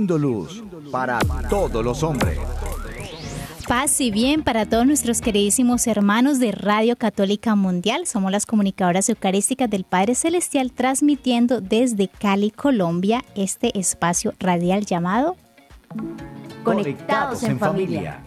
Luz para todos los hombres. Paz y bien para todos nuestros queridísimos hermanos de Radio Católica Mundial. Somos las comunicadoras eucarísticas del Padre Celestial transmitiendo desde Cali, Colombia, este espacio radial llamado Conectados en familia.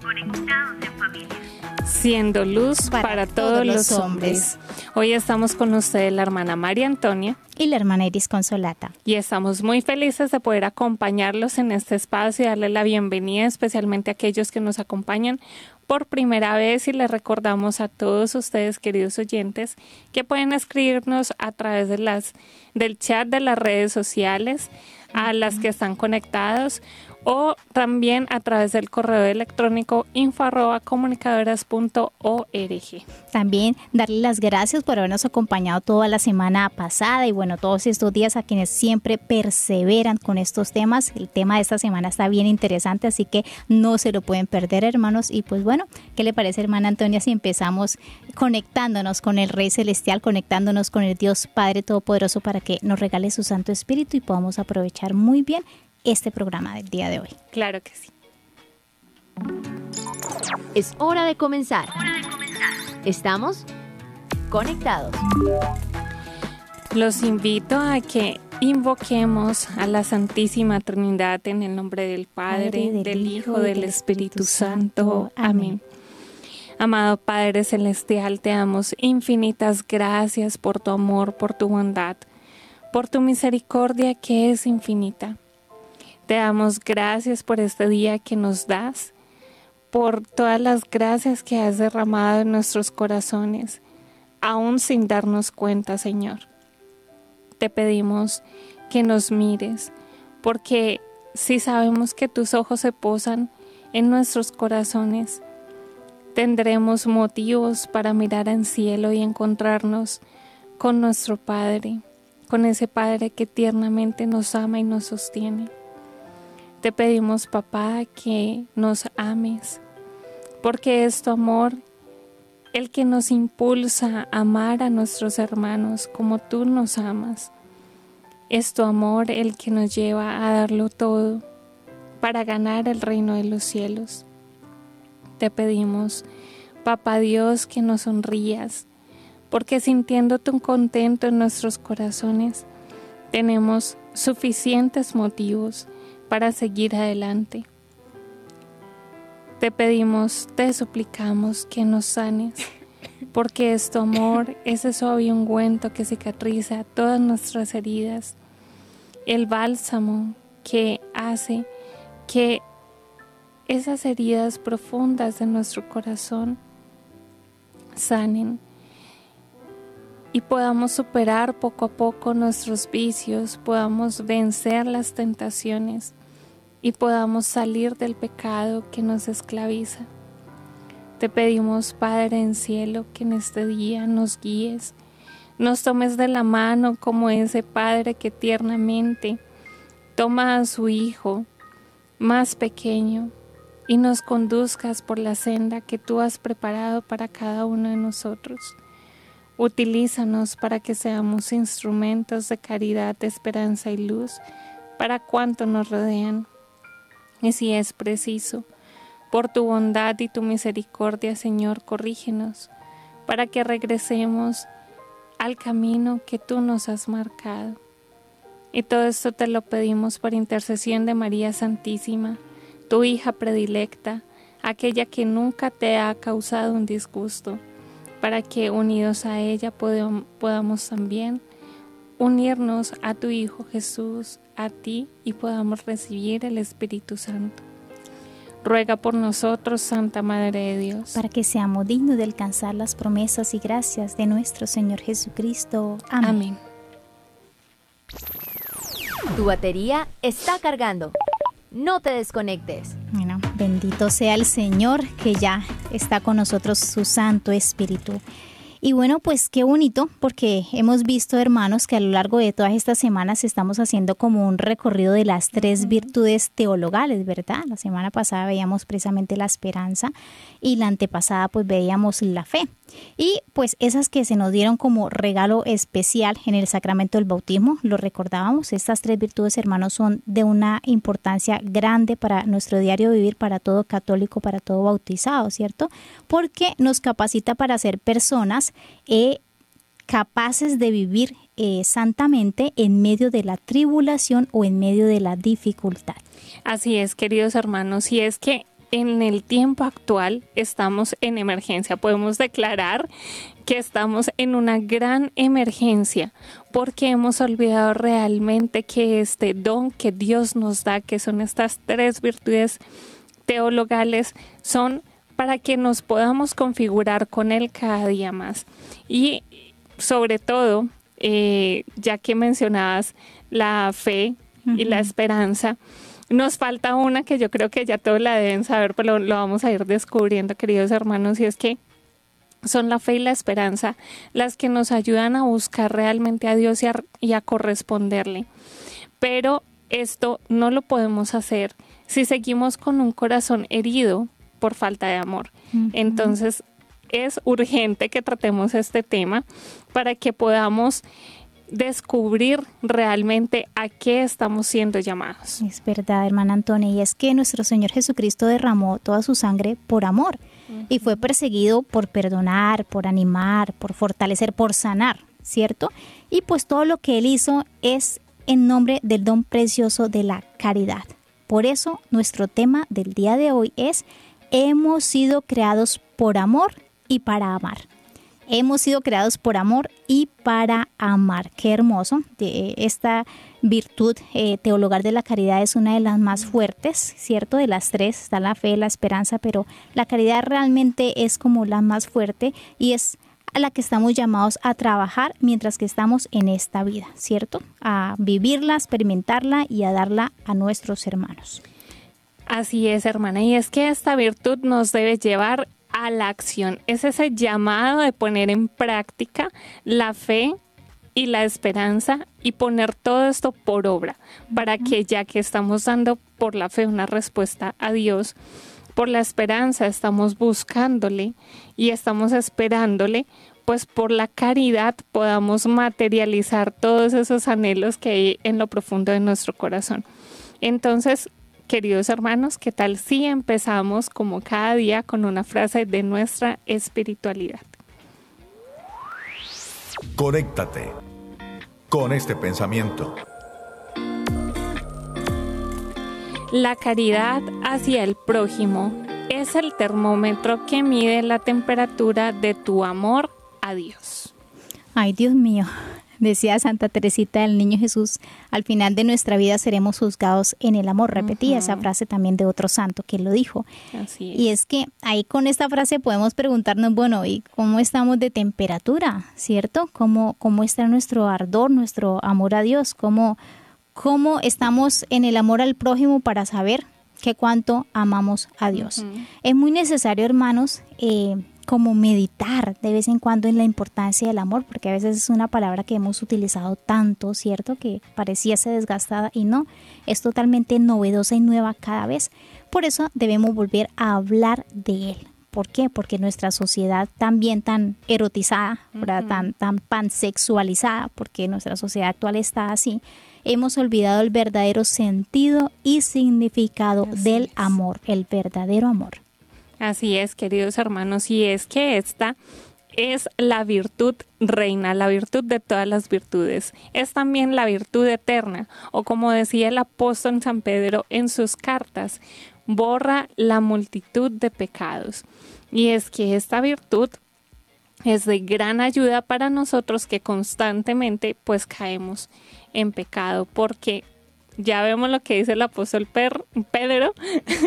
Siendo luz para, todos, los hombres. Hoy estamos con ustedes la hermana María Antonia. Y la hermana Iris Consolata. y estamos muy felices de poder acompañarlos en este espacio y darle la bienvenida especialmente a aquellos que nos acompañan por primera vez. Y les recordamos a todos ustedes queridos oyentes que pueden escribirnos a través de las del chat de las redes sociales a las que están conectados o también a través del correo electrónico info arroba comunicadoras.org. También darle las gracias por habernos acompañado toda la semana pasada y bueno, todos estos días a quienes siempre perseveran con estos temas. El tema de esta semana está bien interesante, así que no se lo pueden perder, hermanos. Y pues bueno, ¿qué le parece, hermana Antonia, si empezamos conectándonos con el Rey Celestial, conectándonos con el Dios Padre Todopoderoso para que nos regale su Santo Espíritu y podamos aprovechar muy bien este programa del día de hoy? Claro que sí. Es hora de comenzar. Estamos conectados. Los invito a que invoquemos a la Santísima Trinidad en el nombre del Padre, Padre, del, Hijo, del Espíritu Santo. Amén. Amado Padre Celestial, te damos infinitas gracias por tu amor, por tu bondad, por tu misericordia que es infinita. Te damos gracias por este día que nos das, por todas las gracias que has derramado en nuestros corazones, aún sin darnos cuenta, Señor. Te pedimos que nos mires, porque si sabemos que tus ojos se posan en nuestros corazones, tendremos motivos para mirar al cielo y encontrarnos con nuestro Padre, con ese Padre que tiernamente nos ama y nos sostiene. Te pedimos, papá, que nos ames, porque es tu amor el que nos impulsa a amar a nuestros hermanos como tú nos amas. Es tu amor el que nos lleva a darlo todo para ganar el reino de los cielos. Te pedimos, Papá Dios, que nos sonrías, porque sintiéndote un contento en nuestros corazones, tenemos suficientes motivos para seguir adelante. Te pedimos, te suplicamos que nos sanes, porque es tu amor, ese suave ungüento que cicatriza todas nuestras heridas, el bálsamo que hace que esas heridas profundas de nuestro corazón sanen y podamos superar poco a poco nuestros vicios, podamos vencer las tentaciones y podamos salir del pecado que nos esclaviza. Te pedimos, Padre en cielo, que en este día nos guíes, nos tomes de la mano como ese Padre que tiernamente toma a su Hijo más pequeño y nos conduzcas por la senda que tú has preparado para cada uno de nosotros. Utilízanos para que seamos instrumentos de caridad, esperanza y luz para cuanto nos rodean. Y si es preciso, por tu bondad y tu misericordia, Señor, corrígenos para que regresemos al camino que tú nos has marcado. Y todo esto te lo pedimos por intercesión de María Santísima, tu hija predilecta, aquella que nunca te ha causado un disgusto, para que unidos a ella podam- podamos también unirnos a tu Hijo Jesús, a ti, y podamos recibir el Espíritu Santo. Ruega por nosotros, Santa Madre de Dios. Para que seamos dignos de alcanzar las promesas y gracias de nuestro Señor Jesucristo. Amén. Amén. Tu batería está cargando. No te desconectes. Bueno, bendito sea el Señor que ya está con nosotros su Santo Espíritu. Y bueno, pues qué bonito, porque hemos visto, hermanos, que a lo largo de todas estas semanas estamos haciendo como un recorrido de las tres virtudes teologales, ¿verdad? La semana pasada veíamos precisamente la esperanza y la antepasada pues veíamos la fe. Y pues esas que se nos dieron como regalo especial en el sacramento del bautismo, lo recordábamos, estas tres virtudes, hermanos, son de una importancia grande para nuestro diario vivir, para todo católico, para todo bautizado, ¿cierto? Porque nos capacita para ser personas eh, capaces de vivir eh, santamente en medio de la tribulación o en medio de la dificultad. Así es, queridos hermanos, y es que en el tiempo actual estamos en emergencia. Podemos declarar que estamos en una gran emergencia porque hemos olvidado realmente que este don que Dios nos da, que son estas tres virtudes teologales, son para que nos podamos configurar con Él cada día más. Y sobre todo, eh, ya que mencionabas la fe y la esperanza, nos falta una que yo creo que ya todos la deben saber, pero lo vamos a ir descubriendo, queridos hermanos, y es que son la fe y la esperanza las que nos ayudan a buscar realmente a Dios y a, y a corresponderle. Pero esto no lo podemos hacer si seguimos con un corazón herido por falta de amor. Entonces, es urgente que tratemos este tema para que podamos descubrir realmente a qué estamos siendo llamados. Es verdad, hermana Antonia, y es que nuestro Señor Jesucristo derramó toda su sangre por amor y fue perseguido por perdonar, por animar, por fortalecer, por sanar, ¿cierto? Y pues todo lo que Él hizo es en nombre del don precioso de la caridad. Por eso nuestro tema del día de hoy es hemos sido creados por amor y para amar. Hemos sido creados por amor y para amar. Qué hermoso. Esta virtud eh, de la caridad es una de las más fuertes, ¿cierto? De las tres está la fe, la esperanza, pero la caridad realmente es como la más fuerte y es a la que estamos llamados a trabajar mientras que estamos en esta vida, ¿cierto? A vivirla, experimentarla y a darla a nuestros hermanos. Así es, hermana, y es que esta virtud nos debe llevar a la acción. Es ese llamado de poner en práctica la fe y la esperanza y poner todo esto por obra, para que ya que estamos dando por la fe una respuesta a Dios, por la esperanza estamos buscándole y estamos esperándole, pues por la caridad podamos materializar todos esos anhelos que hay en lo profundo de nuestro corazón. Entonces, Queridos hermanos, ¿qué tal si empezamos como cada día con una frase de nuestra espiritualidad? Conéctate con este pensamiento. La caridad hacia el prójimo es el termómetro que mide la temperatura de tu amor a Dios. Ay, Dios mío, Decía Santa Teresita del Niño Jesús, al final de nuestra vida seremos juzgados en el amor. Repetía esa frase también de otro santo que lo dijo. Y es que ahí con esta frase podemos preguntarnos, bueno, ¿y cómo estamos de temperatura? ¿Cierto? ¿Cómo, cómo está nuestro ardor, nuestro amor a Dios? ¿Cómo, ¿Cómo estamos en el amor al prójimo para saber que cuánto amamos a Dios? Es muy necesario, hermanos, eh, como meditar de vez en cuando en la importancia del amor, porque a veces es una palabra que hemos utilizado tanto, ¿cierto? Que pareciese desgastada y no, es totalmente novedosa y nueva cada vez. Por eso debemos volver a hablar de él. ¿Por qué? Porque nuestra sociedad también tan erotizada, tan, tan pansexualizada, porque nuestra sociedad actual está así, hemos olvidado el verdadero sentido y significado del amor, el verdadero amor. Así es, queridos hermanos, y es que esta es la virtud reina, la virtud de todas las virtudes. Es también la virtud eterna, o como decía el apóstol San Pedro en sus cartas, borra la multitud de pecados. Y es que esta virtud es de gran ayuda para nosotros que constantemente pues caemos en pecado, porque ya vemos lo que dice el apóstol Pedro,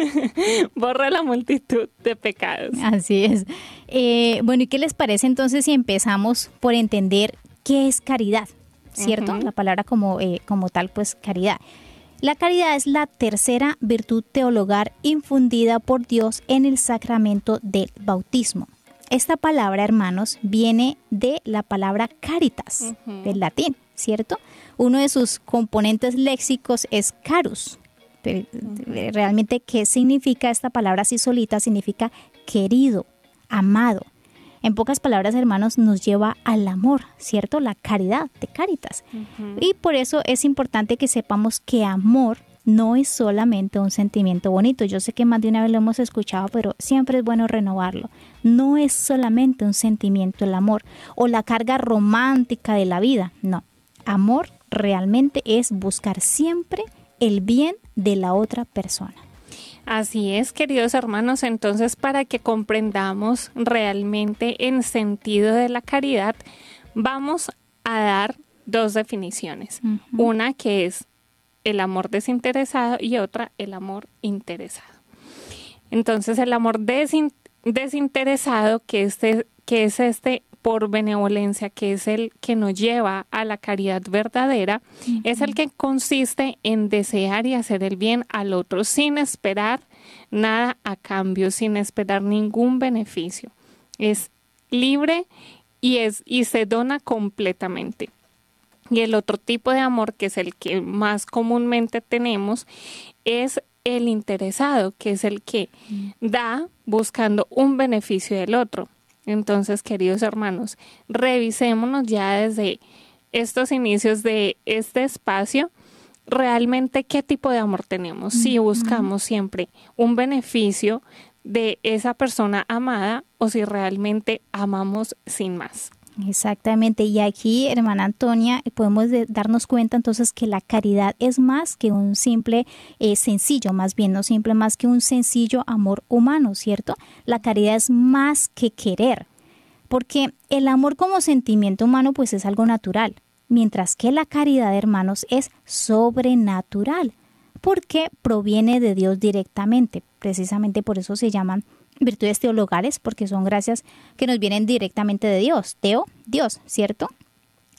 borra la multitud de pecados. Así es. Eh, bueno, ¿y qué les parece entonces si empezamos por entender qué es caridad? ¿Cierto? La palabra como, eh, como tal, pues caridad. La caridad es la tercera virtud teologal infundida por Dios en el sacramento del bautismo. Esta palabra, hermanos, viene de la palabra caritas, del latín, ¿cierto? Uno de sus componentes léxicos es carus. Realmente, ¿qué significa esta palabra así solita? Significa querido, amado. En pocas palabras, hermanos, nos lleva al amor, ¿cierto? La caridad, de caritas. Y por eso es importante que sepamos que amor no es solamente un sentimiento bonito. Yo sé que más de una vez lo hemos escuchado, pero siempre es bueno renovarlo. No es solamente un sentimiento el amor o la carga romántica de la vida. No. Amor realmente es buscar siempre el bien de la otra persona. Así es, queridos hermanos, entonces para que comprendamos realmente el sentido de la caridad, vamos a dar dos definiciones. Una que es el amor desinteresado y otra el amor interesado. Entonces el amor desinteresado, que, este, que es este por benevolencia, que es el que nos lleva a la caridad verdadera, es el que consiste en desear y hacer el bien al otro sin esperar nada a cambio, sin esperar ningún beneficio. Es libre y, es, y se dona completamente. Y el otro tipo de amor, que es el que más comúnmente tenemos, es el interesado, que es el que da buscando un beneficio del otro. Entonces, queridos hermanos, revisémonos ya desde estos inicios de este espacio, realmente qué tipo de amor tenemos. Si buscamos siempre un beneficio de esa persona amada o si realmente amamos sin más. Exactamente, y aquí, hermana Antonia, podemos darnos cuenta entonces que la caridad es más que un simple eh, sencillo, más bien no simple más que un sencillo amor humano, ¿cierto? La caridad es más que querer, porque el amor como sentimiento humano pues es algo natural, mientras que la caridad, hermanos, es sobrenatural, porque proviene de Dios directamente, precisamente por eso se llaman virtudes teologales porque son gracias que nos vienen directamente de Dios. Teo, Dios, ¿cierto?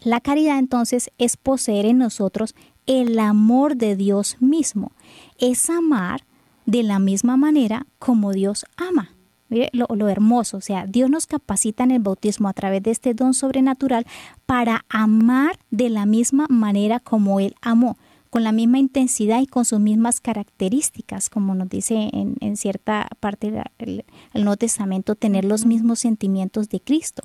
La caridad entonces es poseer en nosotros el amor de Dios mismo. Es amar de la misma manera como Dios ama. Mire lo, lo, hermoso, o sea, Dios nos capacita en el bautismo a través de este don sobrenatural para amar de la misma manera como Él amó con la misma intensidad y con sus mismas características, como nos dice en, cierta parte del Nuevo Testamento, tener los mismos sentimientos de Cristo.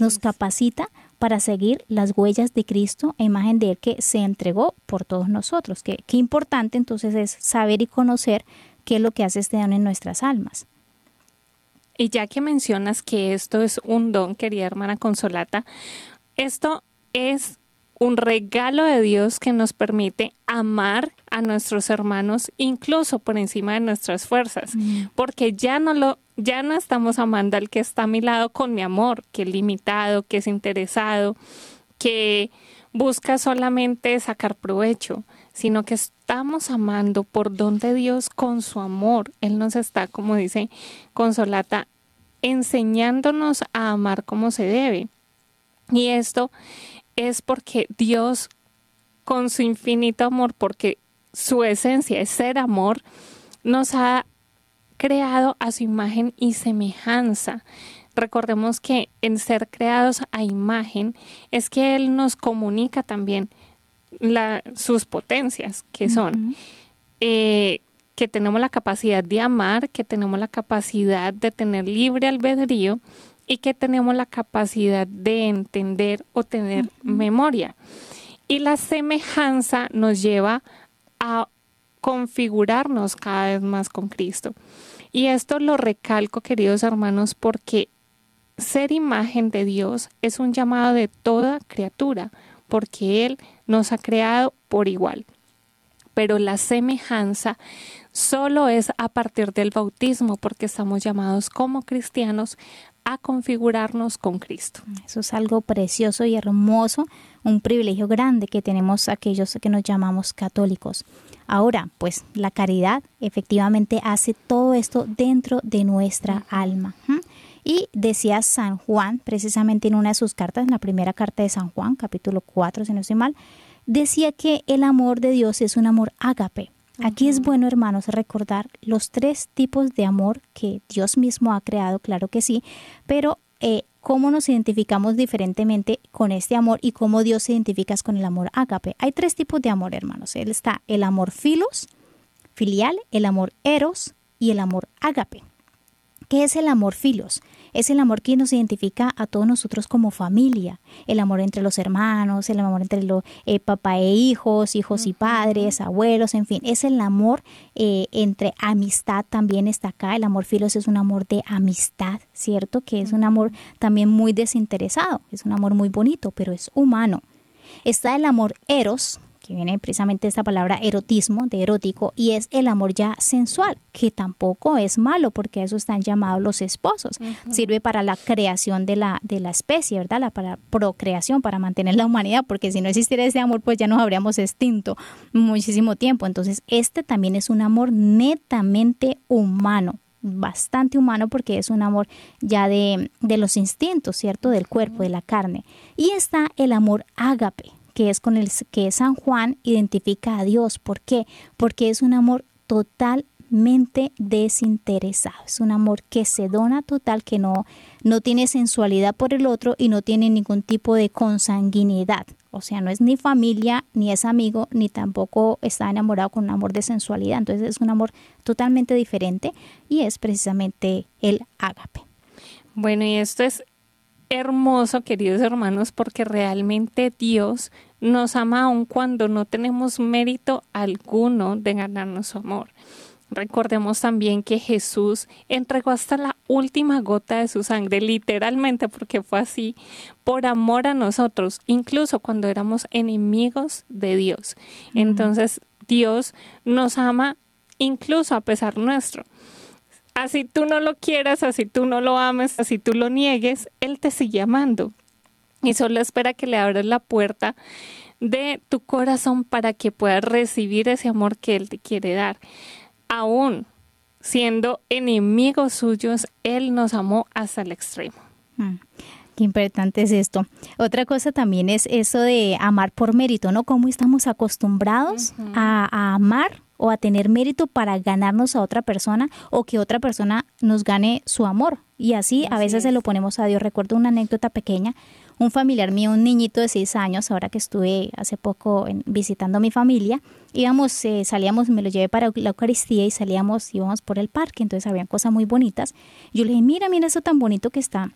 nos capacita para seguir las huellas de Cristo e imagen de Él que se entregó por todos nosotros. Qué, qué importante entonces es saber y conocer qué es lo que hace este don en nuestras almas. Y ya que mencionas que esto es un don, querida hermana Consolata, esto es un regalo de Dios que nos permite amar a nuestros hermanos incluso por encima de nuestras fuerzas, porque ya no lo ya no estamos amando al que está a mi lado con mi amor, que es limitado, que es interesado, que busca solamente sacar provecho, sino que estamos amando por donde Dios con su amor. Él nos está, como dice Consolata, enseñándonos a amar como se debe. Y esto es porque Dios, con su infinito amor, porque su esencia es ser amor, nos ha creado a su imagen y semejanza. Recordemos que en ser creados a imagen es que Él nos comunica también sus potencias, que son eh, que tenemos la capacidad de amar, que tenemos la capacidad de tener libre albedrío y que tenemos la capacidad de entender o tener memoria. Y la semejanza nos lleva a configurarnos cada vez más con Cristo. Y esto lo recalco, queridos hermanos, porque ser imagen de Dios es un llamado de toda criatura, porque Él nos ha creado por igual. Pero la semejanza solo es a partir del bautismo, porque estamos llamados como cristianos a configurarnos con Cristo. Eso es algo precioso y hermoso, un privilegio grande que tenemos aquellos que nos llamamos católicos. Ahora, pues la caridad efectivamente hace todo esto dentro de nuestra alma. Y decía San Juan, precisamente en una de sus cartas, en la primera carta de San Juan, capítulo 4, si no estoy mal, decía que el amor de Dios es un amor ágape, Aquí es bueno, hermanos, recordar los tres tipos de amor que Dios mismo ha creado, claro que sí, pero eh, cómo nos identificamos diferentemente con este amor y cómo Dios se identifica con el amor ágape. Hay tres tipos de amor, hermanos. Él está el amor filos, filial, el amor eros y el amor ágape. ¿Qué es el amor filos? Es el amor que nos identifica a todos nosotros como familia. El amor entre los hermanos, el amor entre los eh, papá e hijos, hijos y padres, abuelos, en fin. Es el amor eh, entre amistad también está acá. El amor filos es un amor de amistad, ¿cierto? Que es un amor también muy desinteresado. Es un amor muy bonito, pero es humano. Está el amor eros, que viene precisamente esta palabra erotismo, de erótico, y es el amor ya sensual, que tampoco es malo, porque eso están llamados los esposos. Sirve para la creación de la, de la especie, ¿verdad? La para procreación, para mantener la humanidad, porque si no existiera ese amor, pues ya nos habríamos extinto muchísimo tiempo. Entonces, este también es un amor netamente humano, bastante humano porque es un amor ya de, de, los instintos, ¿cierto? Del cuerpo, de la carne. Y está el amor ágape, que es con el que San Juan identifica a Dios. ¿Por qué? Porque es un amor totalmente desinteresado. Es un amor que se dona total, que no, no tiene sensualidad por el otro y no tiene ningún tipo de consanguinidad. O sea, no es ni familia, ni es amigo, ni tampoco está enamorado con un amor de sensualidad. Entonces es un amor totalmente diferente y es precisamente el ágape. Bueno, y esto es hermoso, queridos hermanos, porque realmente Dios nos ama aun cuando no tenemos mérito alguno de ganarnos su amor. Recordemos también que Jesús entregó hasta la última gota de su sangre, literalmente porque fue así, por amor a nosotros, incluso cuando éramos enemigos de Dios. Entonces Dios nos ama incluso a pesar nuestro. Así tú no lo quieras, así tú no lo ames, así tú lo niegues, Él te sigue amando y solo espera que le abras la puerta de tu corazón para que puedas recibir ese amor que Él te quiere dar. Aún siendo enemigos suyos, Él nos amó hasta el extremo. Mm, qué importante es esto. Otra cosa también es eso de amar por mérito, ¿no? Cómo estamos acostumbrados a, a amar o a tener mérito para ganarnos a otra persona o que otra persona nos gane su amor. Y así, a veces se lo ponemos a Dios. Recuerdo una anécdota pequeña un familiar mío, un niñito de seis años, ahora que estuve hace poco visitando a mi familia, íbamos, eh, salíamos, me lo llevé para la Eucaristía y salíamos, íbamos por el parque, entonces habían cosas muy bonitas. Yo le dije, mira, mira eso tan bonito que está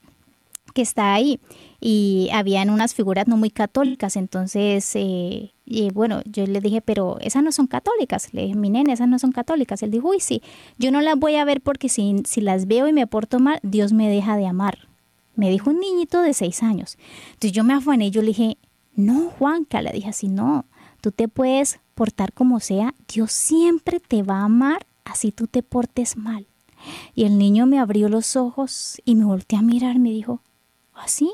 que está ahí y habían unas figuras no muy católicas entonces eh, y bueno yo le dije pero esas no son católicas le dije mi nene esas no son católicas él dijo uy sí yo no las voy a ver porque si, si las veo y me porto mal Dios me deja de amar me dijo un niñito de seis años. Entonces yo me afané yo le dije, no, Juanca, le dije así, no, tú te puedes portar como sea, Dios siempre te va a amar así tú te portes mal. Y el niño me abrió los ojos y me volteó a mirar, me dijo, ¿así?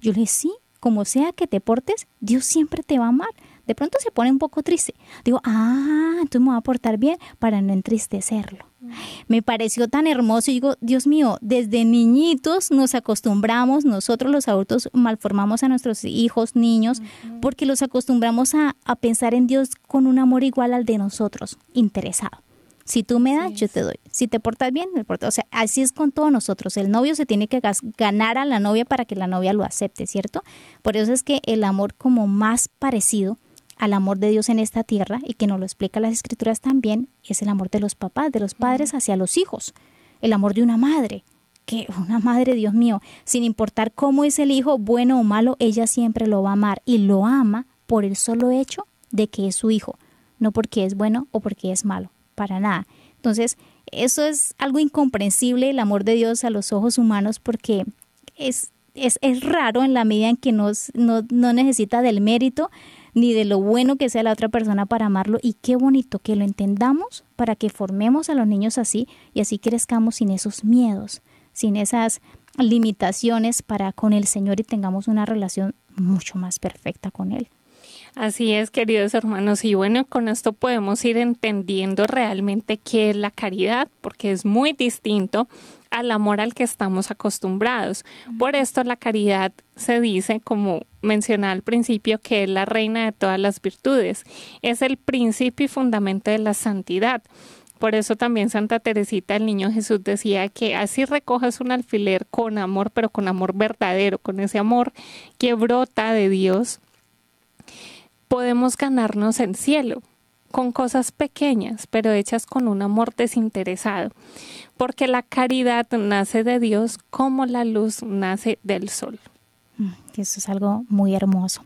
Yo le dije, sí, como sea que te portes, Dios siempre te va a amar. De pronto se pone un poco triste. Digo, ah, entonces me voy a portar bien para no entristecerlo. Me pareció tan hermoso y digo, Dios mío, desde niñitos nos acostumbramos, nosotros los adultos malformamos a nuestros hijos, niños, porque los acostumbramos a, pensar en Dios con un amor igual al de nosotros, interesado. Si tú me das, yo te doy. Si te portas bien, me porto. O sea, así es con todos nosotros. El novio se tiene que ganar a la novia para que la novia lo acepte, ¿cierto? Por eso es que el amor como más parecido al amor de Dios en esta tierra y que nos lo explica las escrituras también, es el amor de los papás, de los padres hacia los hijos, el amor de una madre, que una madre, Dios mío, sin importar cómo es el hijo, bueno o malo, ella siempre lo va a amar y lo ama por el solo hecho de que es su hijo, no porque es bueno o porque es malo, para nada. Entonces, eso es algo incomprensible, el amor de Dios a los ojos humanos, porque es, es, es raro en la medida en que nos, no, no necesita del mérito, ni de lo bueno que sea la otra persona para amarlo y qué bonito que lo entendamos para que formemos a los niños así y así crezcamos sin esos miedos, sin esas limitaciones para con el Señor y tengamos una relación mucho más perfecta con Él. Así es, queridos hermanos, y bueno, con esto podemos ir entendiendo realmente qué es la caridad, porque es muy distinto al amor al que estamos acostumbrados. Por esto la caridad se dice, como mencioné al principio, que es la reina de todas las virtudes. Es el principio y fundamento de la santidad. Por eso también Santa Teresita, el niño Jesús, decía que así recojas un alfiler con amor, pero con amor verdadero, con ese amor que brota de Dios, podemos ganarnos el cielo con cosas pequeñas, pero hechas con un amor desinteresado, porque la caridad nace de Dios como la luz nace del sol. Mm, eso es algo muy hermoso.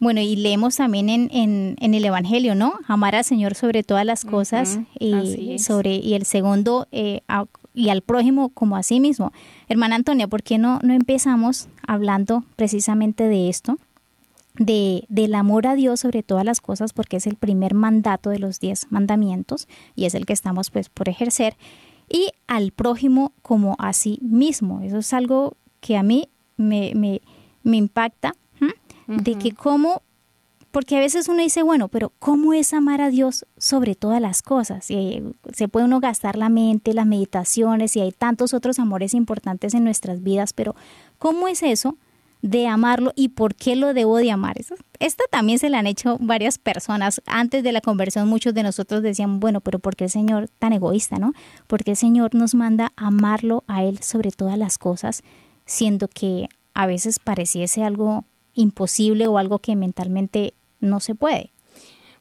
Bueno, y leemos también en, en, el Evangelio, ¿no? Amar al Señor sobre todas las cosas y, sobre, y el segundo, eh, y al prójimo como a sí mismo. Hermana Antonia, ¿por qué no, no empezamos hablando precisamente de esto? De, del amor a Dios sobre todas las cosas, porque es el primer mandato de los diez mandamientos y es el que estamos pues por ejercer, y al prójimo como a sí mismo. Eso es algo que a mí me, me, me impacta de que cómo, porque a veces uno dice, bueno, pero ¿cómo es amar a Dios sobre todas las cosas? Y se puede uno gastar la mente, las meditaciones y hay tantos otros amores importantes en nuestras vidas, pero ¿cómo es eso? De amarlo y por qué lo debo de amar. Esta también se la han hecho varias personas. Antes de la conversión muchos de nosotros decían, bueno, pero ¿por qué el Señor tan egoísta, no? Porque el Señor nos manda amarlo a Él sobre todas las cosas, siendo que a veces pareciese algo imposible o algo que mentalmente no se puede?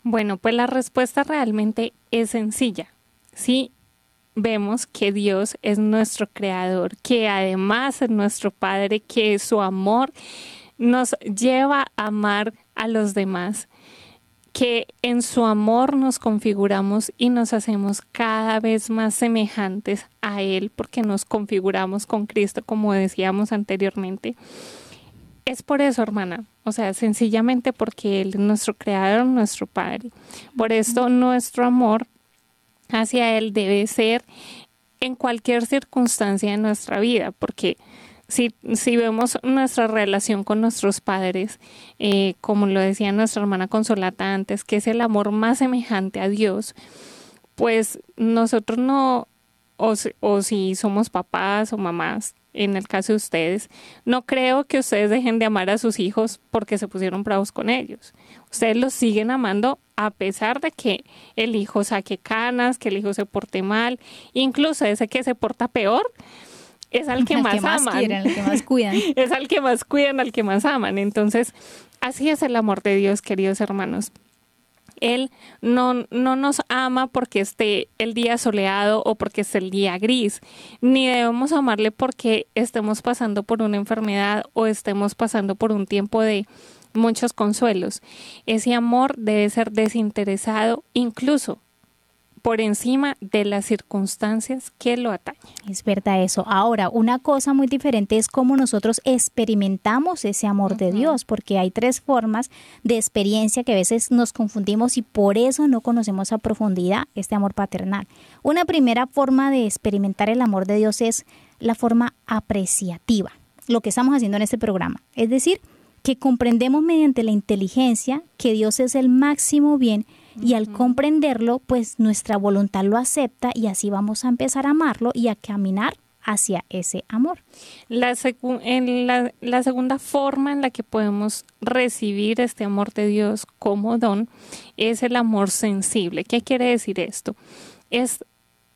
Bueno, pues la respuesta realmente es sencilla. Sí, vemos que Dios es nuestro creador, que además es nuestro Padre, que su amor nos lleva a amar a los demás, que en su amor nos configuramos y nos hacemos cada vez más semejantes a Él, porque nos configuramos con Cristo, como decíamos anteriormente es por eso, hermana. O sea, sencillamente porque Él es nuestro creador, nuestro Padre. Por esto nuestro amor hacia Él debe ser en cualquier circunstancia de nuestra vida, porque si, si vemos nuestra relación con nuestros padres, eh, como lo decía nuestra hermana Consolata antes, que es el amor más semejante a Dios, pues nosotros no, o, o si somos papás o mamás, en el caso de ustedes, no creo que ustedes dejen de amar a sus hijos porque se pusieron bravos con ellos. Ustedes los siguen amando a pesar de que el hijo saque canas, que el hijo se porte mal, incluso ese que se porta peor, es al que más, aman. que más cuidan. es al que más cuidan, al que más aman. Entonces, así es el amor de Dios, queridos hermanos. Él no, no nos ama porque esté el día soleado o porque esté el día gris, ni debemos amarle porque estemos pasando por una enfermedad o estemos pasando por un tiempo de muchos consuelos. Ese amor debe ser desinteresado incluso por encima de las circunstancias que lo atañen. Es verdad eso. Ahora, una cosa muy diferente es cómo nosotros experimentamos ese amor de Dios, porque hay tres formas de experiencia que a veces nos confundimos y por eso no conocemos a profundidad este amor paternal. Una primera forma de experimentar el amor de Dios es la forma apreciativa, lo que estamos haciendo en este programa. Es decir, que comprendemos mediante la inteligencia que Dios es el máximo bien y al comprenderlo, pues nuestra voluntad lo acepta y así vamos a empezar a amarlo y a caminar hacia ese amor. La, en la, la, segunda forma en la que podemos recibir este amor de Dios como don es el amor sensible. ¿Qué quiere decir esto? Es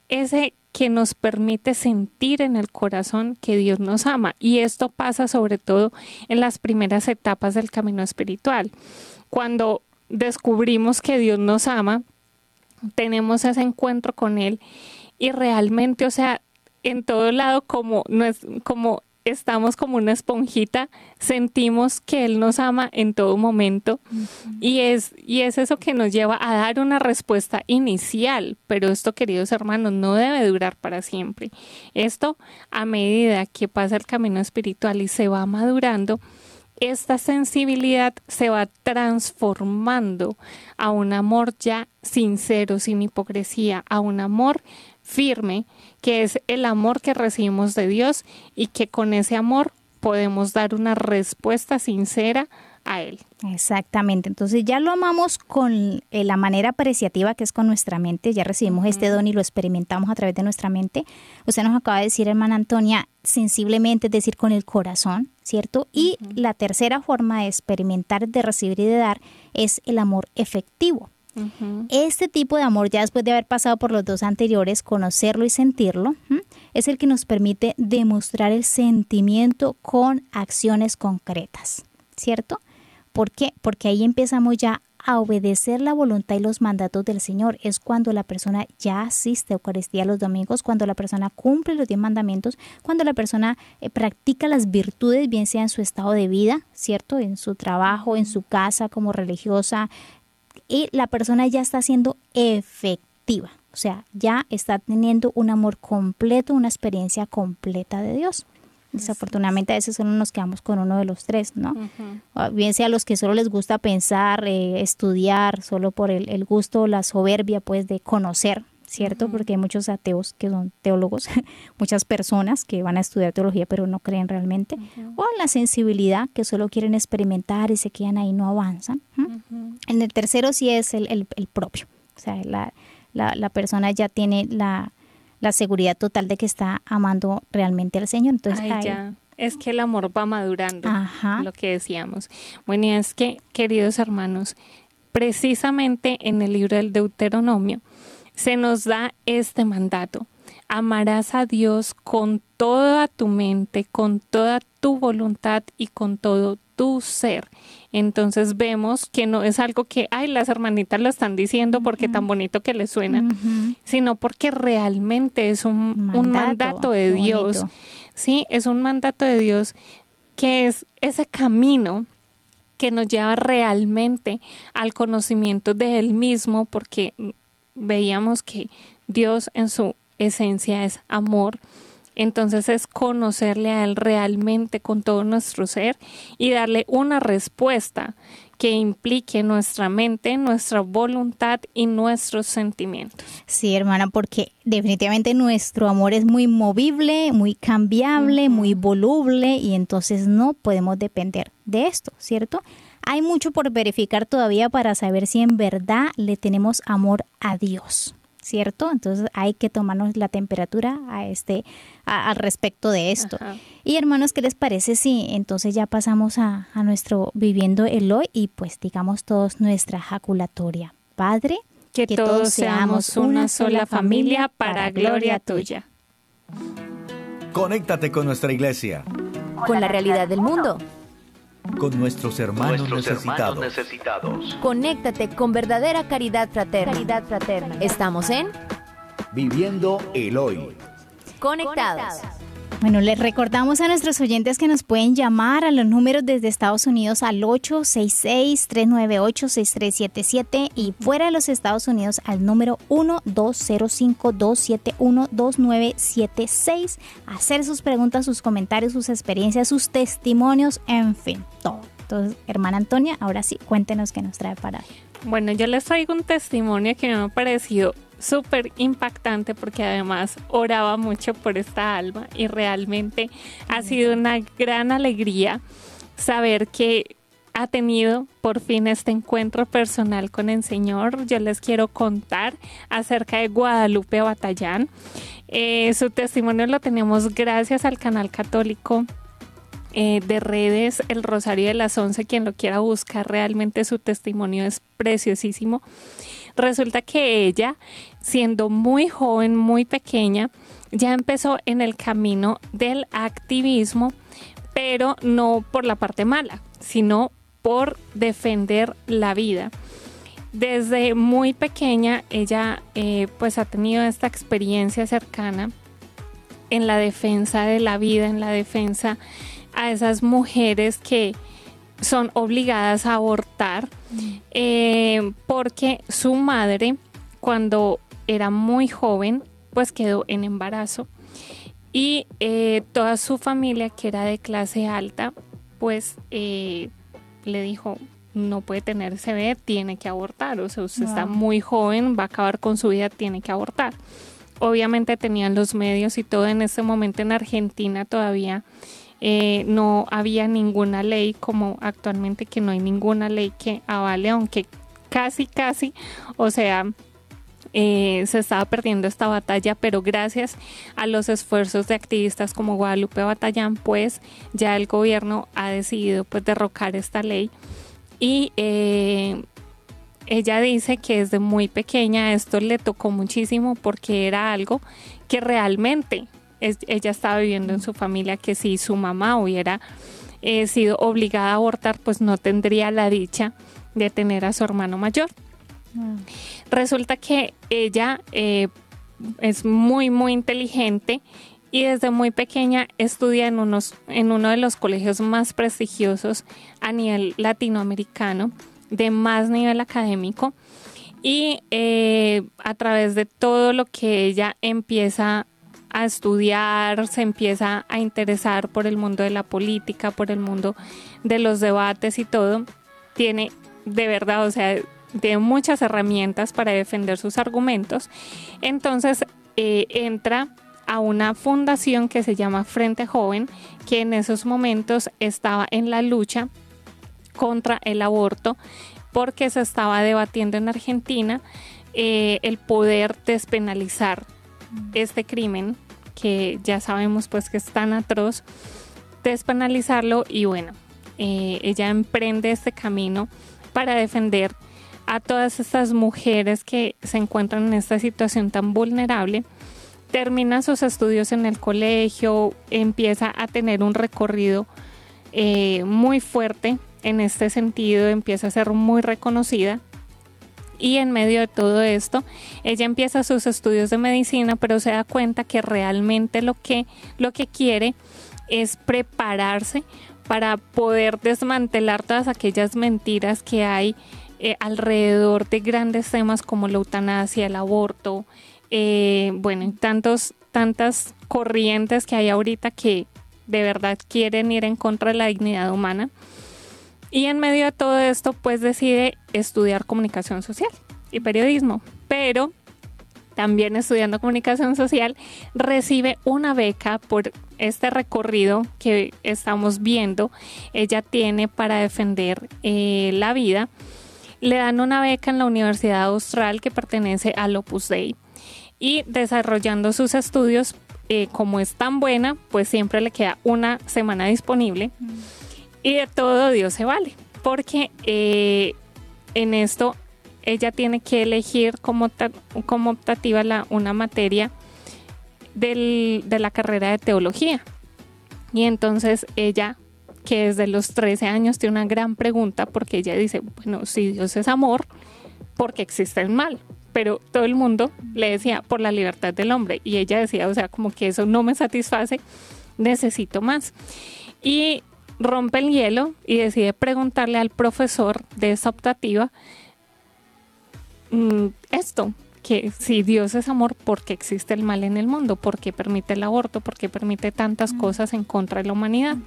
ese que nos permite sentir en el corazón que Dios nos ama. Y esto pasa sobre todo en las primeras etapas del camino espiritual. Cuando descubrimos que Dios nos ama, tenemos ese encuentro con Él y realmente, o sea, en todo lado como, como estamos como una esponjita, sentimos que Él nos ama en todo momento y, es, y es eso que nos lleva a dar una respuesta inicial, pero esto, queridos hermanos, no debe durar para siempre. Esto, a medida que pasa el camino espiritual y se va madurando, esta sensibilidad se va transformando a un amor ya sincero, sin hipocresía, a un amor firme, que es el amor que recibimos de Dios y que con ese amor podemos dar una respuesta sincera a Él. Exactamente, entonces ya lo amamos con eh, la manera apreciativa que es con nuestra mente, ya recibimos este don y lo experimentamos a través de nuestra mente. Usted nos acaba de decir, hermana Antonia, sensiblemente, es decir, con el corazón, ¿cierto? Y la tercera forma de experimentar, de recibir y de dar es el amor efectivo. Este tipo de amor, ya después de haber pasado por los dos anteriores, conocerlo y sentirlo, es el que nos permite demostrar el sentimiento con acciones concretas, ¿cierto? ¿Por qué? Porque ahí empezamos ya a obedecer la voluntad y los mandatos del Señor. Es cuando la persona ya asiste a Eucaristía los domingos, cuando la persona cumple los diez mandamientos, cuando la persona eh, practica las virtudes, bien sea en su estado de vida, ¿cierto? En su trabajo, en su casa como religiosa, y la persona ya está siendo efectiva. O sea, ya está teniendo un amor completo, una experiencia completa de Dios. Desafortunadamente a veces solo nos quedamos con uno de los tres, ¿no? Bien sea los que solo les gusta pensar, eh, estudiar, solo por el, gusto, la soberbia, pues, de conocer, ¿cierto? Porque hay muchos ateos que son teólogos, muchas personas que van a estudiar teología pero no creen realmente, o la sensibilidad, que solo quieren experimentar y se quedan ahí, no avanzan. En el tercero sí es el, el, propio, o sea, la, la, la persona ya tiene la la seguridad total de que está amando realmente al Señor. Entonces, ya. Es que el amor va madurando, lo que decíamos. Bueno, y es que, queridos hermanos, precisamente en el libro del Deuteronomio se nos da este mandato. Amarás a Dios con toda tu mente, con toda tu voluntad y con todo tu ser. Entonces vemos que no es algo que, ay, las hermanitas lo están diciendo porque tan bonito que les suena, sino porque realmente es un mandato, de Dios. Sí, es un mandato de Dios que es ese camino que nos lleva realmente al conocimiento de Él mismo, porque veíamos que Dios en su esencia es amor entonces es conocerle a Él realmente con todo nuestro ser y darle una respuesta que implique nuestra mente, nuestra voluntad y nuestros sentimientos. Sí, hermana, porque definitivamente nuestro amor es muy movible, muy cambiable, muy voluble y entonces no podemos depender de esto, ¿cierto? Hay mucho por verificar todavía para saber si en verdad le tenemos amor a Dios. ¿cierto? Entonces hay que tomarnos la temperatura a este, al respecto de esto. Y hermanos, ¿qué les parece si entonces ya pasamos a, nuestro viviendo el hoy y pues digamos todos nuestra jaculatoria? Padre, que, todos seamos una sola familia para gloria tuya. Conéctate con nuestra iglesia. Con la realidad del mundo con nuestros hermanos, necesitados. Conéctate con verdadera caridad fraterna. caridad fraterna. Estamos en Viviendo el Hoy. Conectados. Bueno, les recordamos a nuestros oyentes que nos pueden llamar a los números desde Estados Unidos al 866-398-6377 y fuera de los Estados Unidos al número 1205-271-2976. Hacer sus preguntas, sus comentarios, sus experiencias, sus testimonios, en fin, todo. Entonces, hermana Antonia, ahora sí, cuéntenos qué nos trae para hoy. Bueno, yo les traigo un testimonio que me ha parecido súper impactante porque además oraba mucho por esta alma y realmente ha sido una gran alegría saber que ha tenido por fin este encuentro personal con el Señor. Yo les quiero contar acerca de Guadalupe Batallán. Eh, su testimonio lo tenemos gracias al canal católico eh, de redes El Rosario de las Once. Quien lo quiera buscar, realmente su testimonio es preciosísimo. Resulta que ella, siendo muy joven, muy pequeña, ya empezó en el camino del activismo, pero no por la parte mala, sino por defender la vida. Desde muy pequeña ella eh, pues ha tenido esta experiencia cercana en la defensa de la vida, en la defensa a esas mujeres que son obligadas a abortar eh, porque su madre cuando era muy joven pues quedó en embarazo y eh, toda su familia que era de clase alta pues eh, le dijo no puede tener bebé, tiene que abortar, o sea, usted está muy joven, va a acabar con su vida, tiene que abortar. Obviamente tenían los medios y todo en ese momento en Argentina todavía eh, no había ninguna ley como actualmente que no hay ninguna ley que avale, aunque casi, casi, o sea, eh, se estaba perdiendo esta batalla, pero gracias a los esfuerzos de activistas como Guadalupe Batallán, pues ya el gobierno ha decidido pues derrocar esta ley. Y eh, ella dice que desde muy pequeña esto le tocó muchísimo porque era algo que realmente ella estaba viviendo en su familia, que si su mamá hubiera eh, sido obligada a abortar, pues no tendría la dicha de tener a su hermano mayor. Mm. Resulta que ella eh, es muy, muy inteligente y desde muy pequeña estudia en, unos, en uno de los colegios más prestigiosos a nivel latinoamericano, de más nivel académico. Y eh, a través de todo lo que ella empieza a estudiar, se empieza a interesar por el mundo de la política, por el mundo de los debates y todo, tiene de verdad, o sea, tiene muchas herramientas para defender sus argumentos. Entonces eh, entra a una fundación que se llama Frente Joven, que en esos momentos estaba en la lucha contra el aborto, porque se estaba debatiendo en Argentina eh, el poder despenalizar este crimen, que ya sabemos pues que es tan atroz, despenalizarlo y bueno, eh, ella emprende este camino para defender a todas estas mujeres que se encuentran en esta situación tan vulnerable termina sus estudios en el colegio, empieza a tener un recorrido eh, muy fuerte en este sentido, empieza a ser muy reconocida. Y en medio de todo esto, ella empieza sus estudios de medicina, pero se da cuenta que realmente lo que, lo que quiere es prepararse para poder desmantelar todas aquellas mentiras que hay eh, alrededor de grandes temas como la eutanasia, el aborto, eh, bueno, tantos, tantas corrientes que hay ahorita que de verdad quieren ir en contra de la dignidad humana. Y en medio de todo esto, pues decide estudiar comunicación social y periodismo. Pero también estudiando comunicación social, recibe una beca por este recorrido que estamos viendo. Ella tiene para defender eh, la vida. Le dan una beca en la Universidad Austral que pertenece al Opus Dei y desarrollando sus estudios, eh, como es tan buena, pues siempre le queda una semana disponible y de todo Dios se vale, porque eh, en esto ella tiene que elegir como, como optativa la, una materia de la carrera de teología. Y entonces ella, que desde los 13 años tiene una gran pregunta, porque ella dice, bueno, si Dios es amor, ¿por qué existe el mal? pero todo el mundo le decía por la libertad del hombre y ella decía, o sea, como que eso no me satisface, necesito más. Y rompe el hielo y decide preguntarle al profesor de esa optativa mm, esto, que si Dios es amor, ¿por qué existe el mal en el mundo? ¿Por qué permite el aborto? ¿Por qué permite tantas cosas en contra de la humanidad?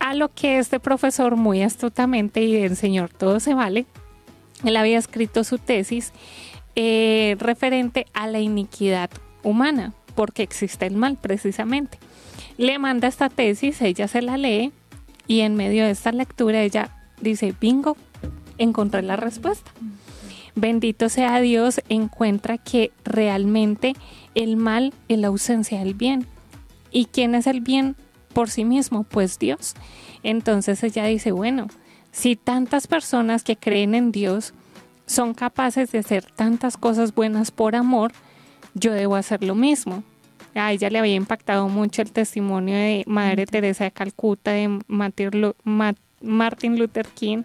A lo que este profesor muy astutamente y el Señor todo se vale, él había escrito su tesis eh, referente a la iniquidad humana, porque existe el mal precisamente. Le manda esta tesis, ella se la lee y en medio de esta lectura ella dice, bingo, encontré la respuesta. Bendito sea Dios, encuentra que realmente el mal es la ausencia del bien. ¿Y quién es el bien por sí mismo? Pues Dios. Entonces ella dice, bueno, si tantas personas que creen en Dios son capaces de hacer tantas cosas buenas por amor, yo debo hacer lo mismo. A ella le había impactado mucho el testimonio de Madre Teresa de Calcuta, de Martin Luther King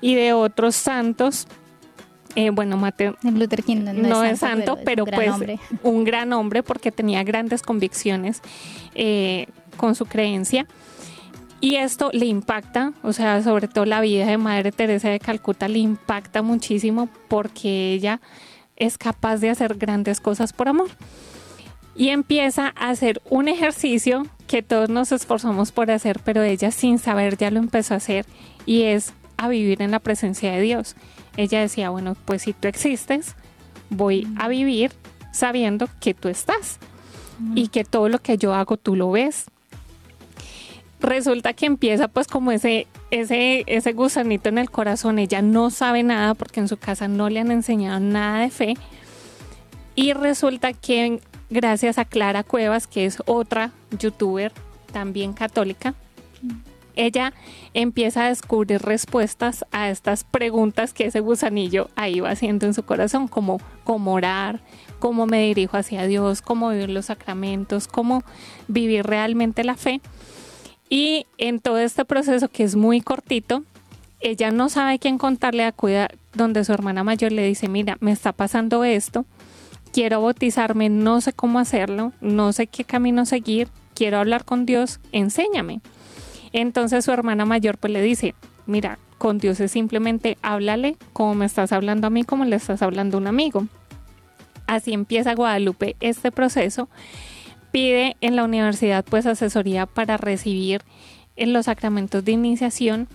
y de otros santos. Eh, bueno, Martin Luther King no, es santo, pero, pues un gran hombre porque tenía grandes convicciones eh, con su creencia. Y esto le impacta, o sea, sobre todo la vida de Madre Teresa de Calcuta le impacta muchísimo porque ella es capaz de hacer grandes cosas por amor. Y empieza a hacer un ejercicio que todos nos esforzamos por hacer, pero ella sin saber ya lo empezó a hacer y es a vivir en la presencia de Dios. Ella decía, bueno, pues si tú existes, voy a vivir sabiendo que tú estás y que todo lo que yo hago tú lo ves, resulta que empieza pues como ese, ese, ese gusanito en el corazón. Ella no sabe nada porque en su casa no le han enseñado nada de fe. Y resulta que gracias a Clara Cuevas, que es otra youtuber también católica, ella empieza a descubrir respuestas a estas preguntas que ese gusanillo ahí va haciendo en su corazón, como cómo orar, cómo me dirijo hacia Dios, cómo vivir los sacramentos, cómo vivir realmente la fe. Y en todo este proceso que es muy cortito, ella no sabe quién contarle a cuida donde su hermana mayor le dice, mira, me está pasando esto, quiero bautizarme, no sé cómo hacerlo, no sé qué camino seguir, quiero hablar con Dios, enséñame. Entonces su hermana mayor pues le dice, mira, con Dios es simplemente háblale como me estás hablando a mí, como le estás hablando a un amigo. Así empieza Guadalupe este proceso. Pide en la universidad pues asesoría para recibir en los sacramentos de iniciación.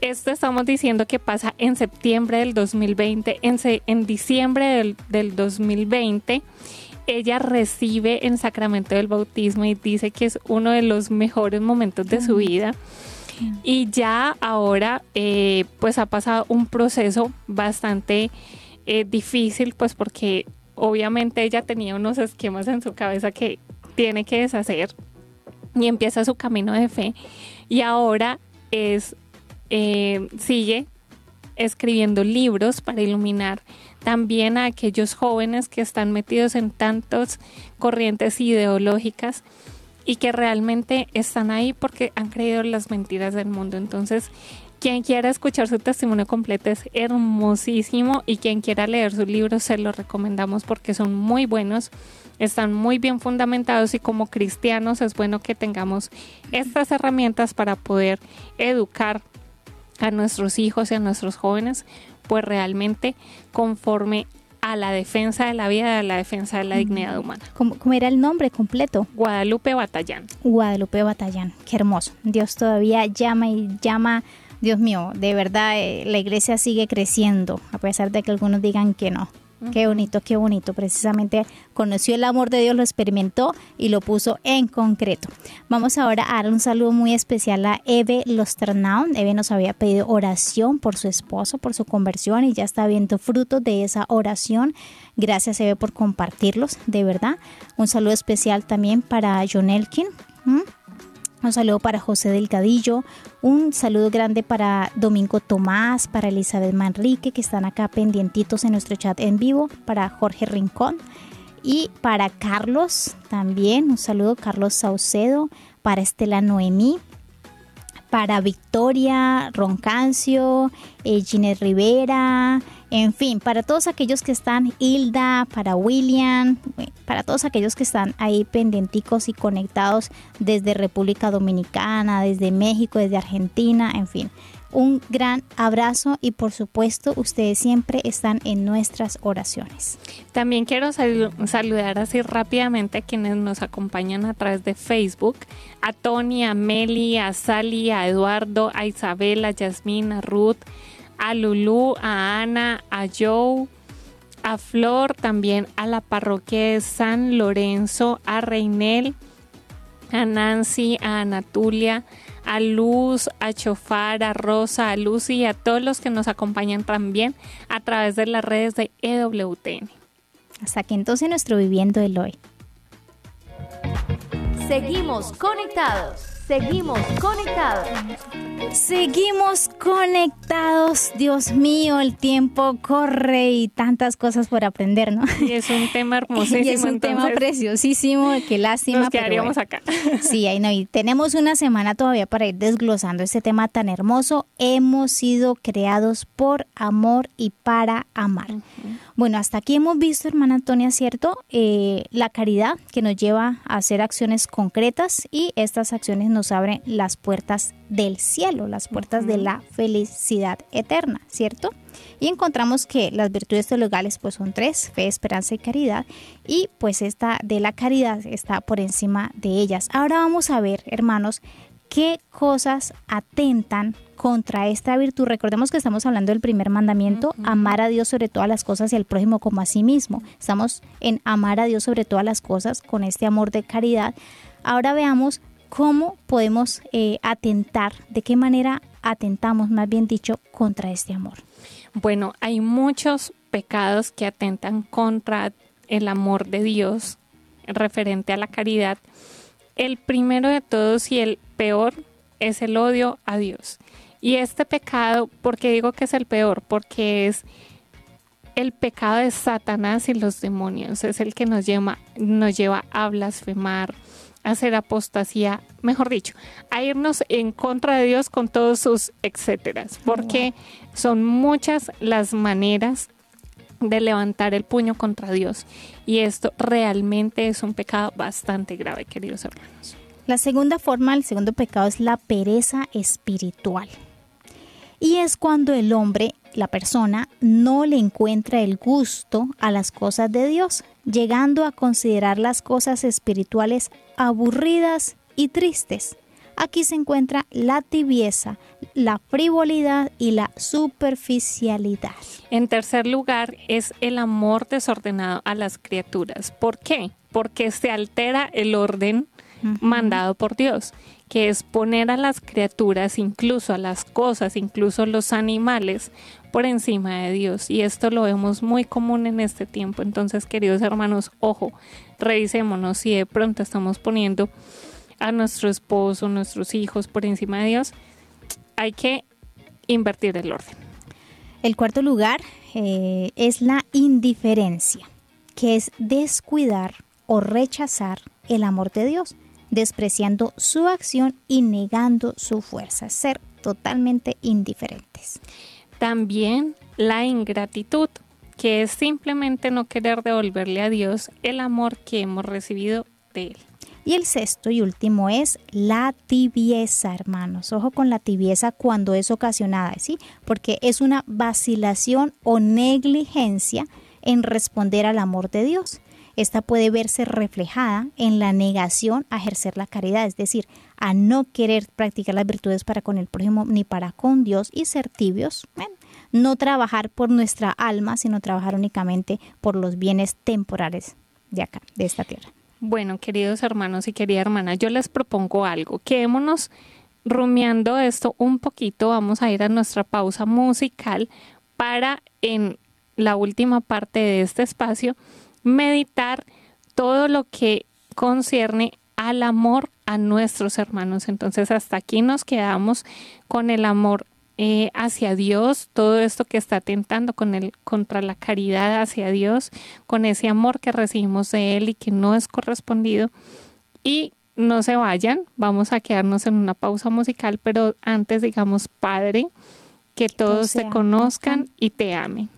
Esto estamos diciendo que pasa en septiembre del 2020, en, en diciembre del, del 2020 ella recibe el sacramento del bautismo y dice que es uno de los mejores momentos de su vida. Y ya ahora eh, pues ha pasado un proceso bastante eh, difícil pues porque obviamente ella tenía unos esquemas en su cabeza que tiene que deshacer y empieza su camino de fe. Y ahora es eh, sigue escribiendo libros para iluminar también a aquellos jóvenes que están metidos en tantas corrientes ideológicas y que realmente están ahí porque han creído las mentiras del mundo. Entonces, quien quiera escuchar su testimonio completo es hermosísimo y quien quiera leer sus libros se los recomendamos porque son muy buenos, están muy bien fundamentados y como cristianos es bueno que tengamos estas herramientas para poder educar a nuestros hijos y a nuestros jóvenes pues realmente conforme a la defensa de la vida, a la defensa de la dignidad humana. ¿Cómo, era el nombre completo? Guadalupe Batallán. Guadalupe Batallán, qué hermoso. Dios todavía llama y llama, Dios mío, de verdad eh, la iglesia sigue creciendo, a pesar de que algunos digan que no. Qué bonito, qué bonito. Precisamente conoció el amor de Dios, lo experimentó y lo puso en concreto. Vamos ahora a dar un saludo muy especial a Eve Losternaun. Eve nos había pedido oración por su esposo, por su conversión y ya está viendo frutos de esa oración. Gracias Eve por compartirlos, de verdad. Un saludo especial también para John Elkin. Un saludo para José Delgadillo, un saludo grande para Domingo Tomás, para Elizabeth Manrique, que están acá pendientitos en nuestro chat en vivo, para Jorge Rincón y para Carlos también, un saludo Carlos Saucedo, para Estela Noemí, para Victoria Roncancio, eh, Rivera, en fin, para todos aquellos que están, Hilda, para William, para todos aquellos que están ahí pendienticos y conectados desde República Dominicana, desde México, desde Argentina, en fin. Un gran abrazo y por supuesto ustedes siempre están en nuestras oraciones. También quiero saludar así rápidamente a quienes nos acompañan a través de Facebook, a Tony, a Meli, a Sally, a Eduardo, a Isabel, a Yasmín, a Ruth, a Lulu, a Ana, a Joe, a Flor, también a la parroquia de San Lorenzo, a Reinel, a Nancy, a Anatulia, a Luz, a Chofar, a Rosa, a Lucy y a todos los que nos acompañan también a través de las redes de EWTN. Hasta aquí entonces nuestro Viviendo el Hoy. Seguimos conectados. Seguimos conectados. Seguimos conectados. Dios mío, el tiempo corre y tantas cosas por aprender, ¿no? Y es un tema hermosísimo. y es un tema preciosísimo. Qué lástima. Nos quedaríamos acá. Sí, ahí no. Y tenemos una semana todavía para ir desglosando este tema tan hermoso. Hemos sido creados por amor y para amar. Bueno, hasta aquí hemos visto, hermana Antonia, ¿cierto? Eh, la caridad que nos lleva a hacer acciones concretas y estas acciones nos abren las puertas del cielo, las puertas de la felicidad eterna, ¿cierto? Y encontramos que las virtudes teologales pues son tres, fe, esperanza y caridad, y pues esta de la caridad está por encima de ellas. Ahora vamos a ver, hermanos, qué cosas atentan contra esta virtud. Recordemos que estamos hablando del primer mandamiento, amar a Dios sobre todas las cosas y al prójimo como a sí mismo. Estamos en amar a Dios sobre todas las cosas con este amor de caridad. Ahora veamos cómo podemos eh, atentar, de qué manera atentamos, más bien dicho, contra este amor. Bueno, hay muchos pecados que atentan contra el amor de Dios referente a la caridad. El primero de todos y el peor es el odio a Dios. Y este pecado, ¿por qué digo que es el peor? Porque es el pecado de Satanás y los demonios, es el que nos lleva, nos lleva a blasfemar, a hacer apostasía, mejor dicho, a irnos en contra de Dios con todos sus etcéteras, porque son muchas las maneras de levantar el puño contra Dios. Y esto realmente es un pecado bastante grave, queridos hermanos. La segunda forma, el segundo pecado es la pereza espiritual. Y es cuando el hombre, la persona, no le encuentra el gusto a las cosas de Dios, llegando a considerar las cosas espirituales aburridas y tristes. Aquí se encuentra la tibieza, la frivolidad y la superficialidad. En tercer lugar es el amor desordenado a las criaturas. ¿Por qué? Porque se altera el orden mandado por Dios, que es poner a las criaturas, incluso a las cosas, incluso los animales, por encima de Dios. Y esto lo vemos muy común en este tiempo. Entonces, queridos hermanos, ojo, revisémonos si de pronto estamos poniendo a nuestro esposo, nuestros hijos por encima de Dios. Hay que invertir el orden. El cuarto lugar eh, es la indiferencia, que es descuidar o rechazar el amor de Dios despreciando su acción y negando su fuerza, ser totalmente indiferentes. También la ingratitud, que es simplemente no querer devolverle a Dios el amor que hemos recibido de Él. Y el sexto y último es la tibieza, hermanos. Ojo con la tibieza cuando es ocasionada, ¿sí? Porque es una vacilación o negligencia en responder al amor de Dios. Esta puede verse reflejada en la negación a ejercer la caridad, es decir, a no querer practicar las virtudes para con el prójimo ni para con Dios y ser tibios. no trabajar por nuestra alma, sino trabajar únicamente por los bienes temporales de acá, de esta tierra. Bueno, queridos hermanos y querida hermana, yo les propongo algo. Quedémonos rumiando esto un poquito. Vamos a ir a nuestra pausa musical para en la última parte de este espacio meditar todo lo que concierne al amor a nuestros hermanos. Entonces hasta aquí nos quedamos con el amor eh, hacia Dios, todo esto que está tentando con el, contra la caridad hacia Dios, con ese amor que recibimos de Él y que no es correspondido. Y no se vayan, vamos a quedarnos en una pausa musical, pero antes digamos, Padre, que todos te conozcan y te amen.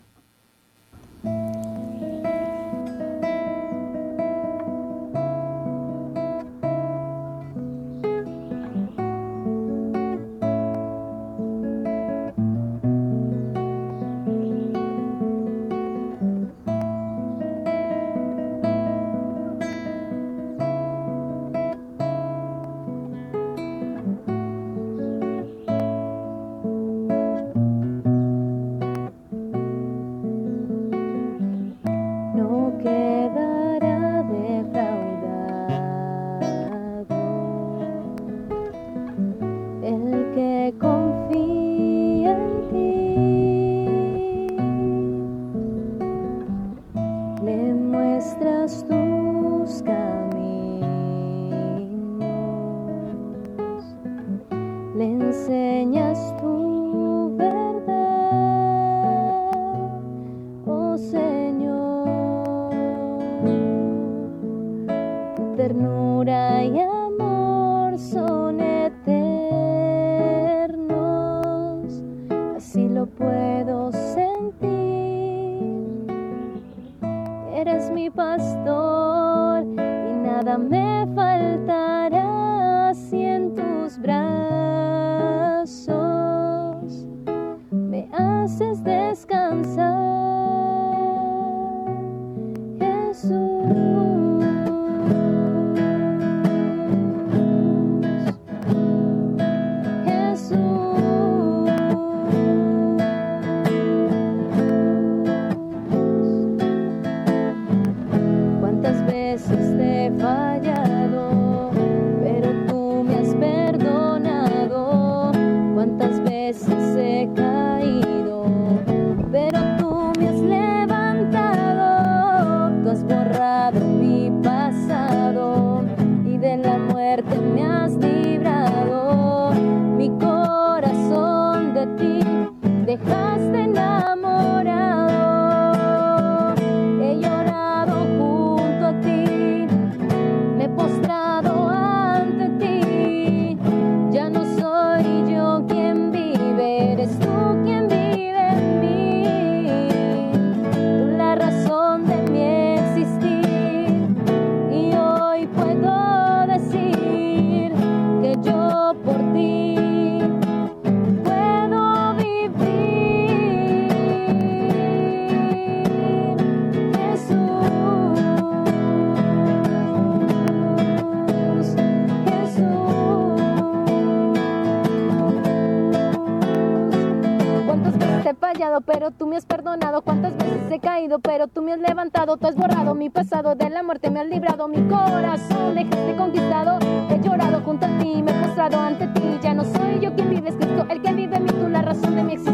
Pero tú me has levantado. Tú has borrado mi pasado, de la muerte me has librado. Mi corazón dejaste conquistado. He llorado junto a ti, me he postrado ante ti. Ya no soy yo quien vive, es Cristo el que vive en mí. Tú la razón de mi existir.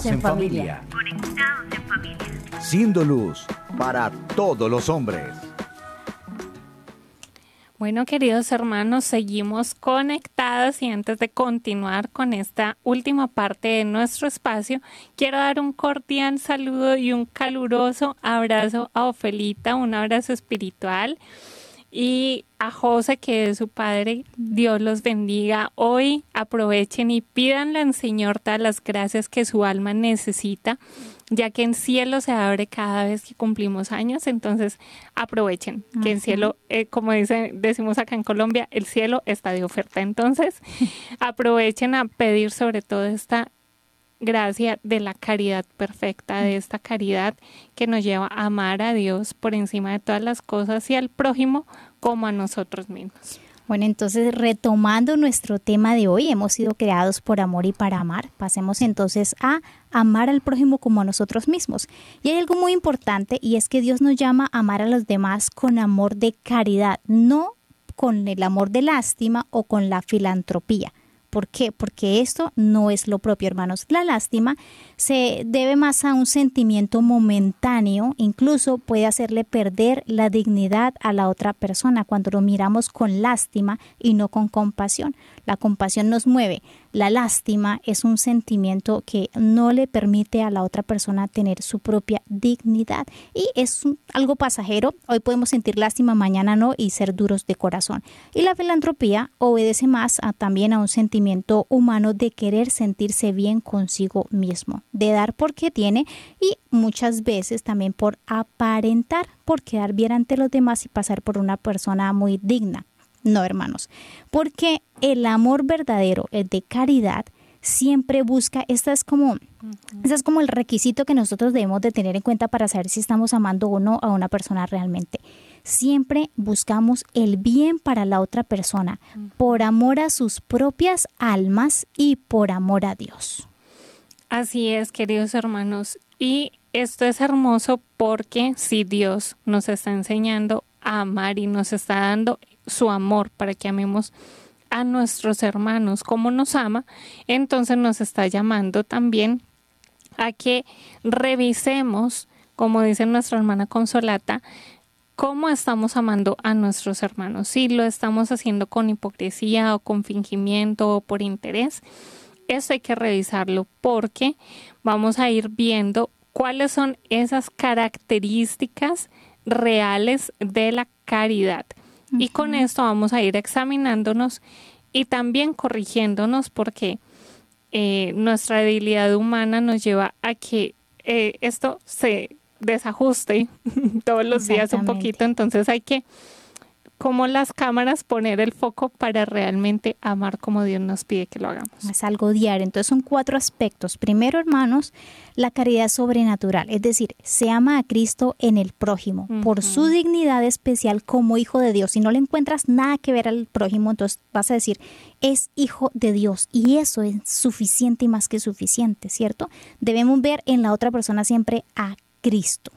Conectados en familia. Siendo luz para todos los hombres. Bueno, queridos hermanos, seguimos conectados y antes de continuar con esta última parte de nuestro espacio, quiero dar un cordial saludo y un caluroso abrazo a Ofelita, un abrazo espiritual y a José, que es su padre. Dios los bendiga. Hoy aprovechen y pídanle al Señor todas las gracias que su alma necesita, ya que en cielo se abre cada vez que cumplimos años. Entonces aprovechen que en cielo, eh, como dice, decimos acá en Colombia, el cielo está de oferta. Entonces aprovechen a pedir sobre todo esta gracia de la caridad perfecta, de esta caridad que nos lleva a amar a Dios por encima de todas las cosas y al prójimo como a nosotros mismos. Bueno, entonces retomando nuestro tema de hoy, hemos sido creados por amor y para amar. Pasemos entonces a amar al prójimo como a nosotros mismos. Y hay algo muy importante y es que Dios nos llama a amar a los demás con amor de caridad, no con el amor de lástima o con la filantropía. ¿Por qué? Porque esto no es lo propio, hermanos. La lástima se debe más a un sentimiento momentáneo, incluso puede hacerle perder la dignidad a la otra persona cuando lo miramos con lástima y no con compasión. La compasión nos mueve. La lástima es un sentimiento que no le permite a la otra persona tener su propia dignidad y es algo pasajero. Hoy podemos sentir lástima, mañana no y ser duros de corazón. Y la filantropía obedece más a- también a un sentimiento humano de querer sentirse bien consigo mismo, de dar porque tiene y muchas veces también por aparentar, por quedar bien ante los demás y pasar por una persona muy digna. No, hermanos, porque el amor verdadero, el de caridad, siempre busca, esta es como, este es como el requisito que nosotros debemos de tener en cuenta para saber si estamos amando o no a una persona realmente. Siempre buscamos el bien para la otra persona, por amor a sus propias almas y por amor a Dios. Así es, queridos hermanos. Y esto es hermoso porque si Dios nos está enseñando a amar y nos está dando su amor para que amemos a nuestros hermanos como nos ama, entonces nos está llamando también a que revisemos, como dice nuestra hermana Consolata, cómo estamos amando a nuestros hermanos. Si lo estamos haciendo con hipocresía o con fingimiento o por interés, eso hay que revisarlo porque vamos a ir viendo cuáles son esas características reales de la caridad. Y con esto vamos a ir examinándonos y también corrigiéndonos porque eh, nuestra debilidad humana nos lleva a que eh, esto se desajuste todos los días un poquito. Entonces hay que, como las cámaras, poner el foco para realmente amar como Dios nos pide que lo hagamos. Es algo diario. Entonces son cuatro aspectos. Primero, hermanos, la caridad sobrenatural, es decir, se ama a Cristo en el prójimo por su dignidad especial como hijo de Dios. Si no le encuentras nada que ver al prójimo, entonces vas a decir, es hijo de Dios y eso es suficiente y más que suficiente, ¿cierto? Debemos ver en la otra persona siempre a Cristo.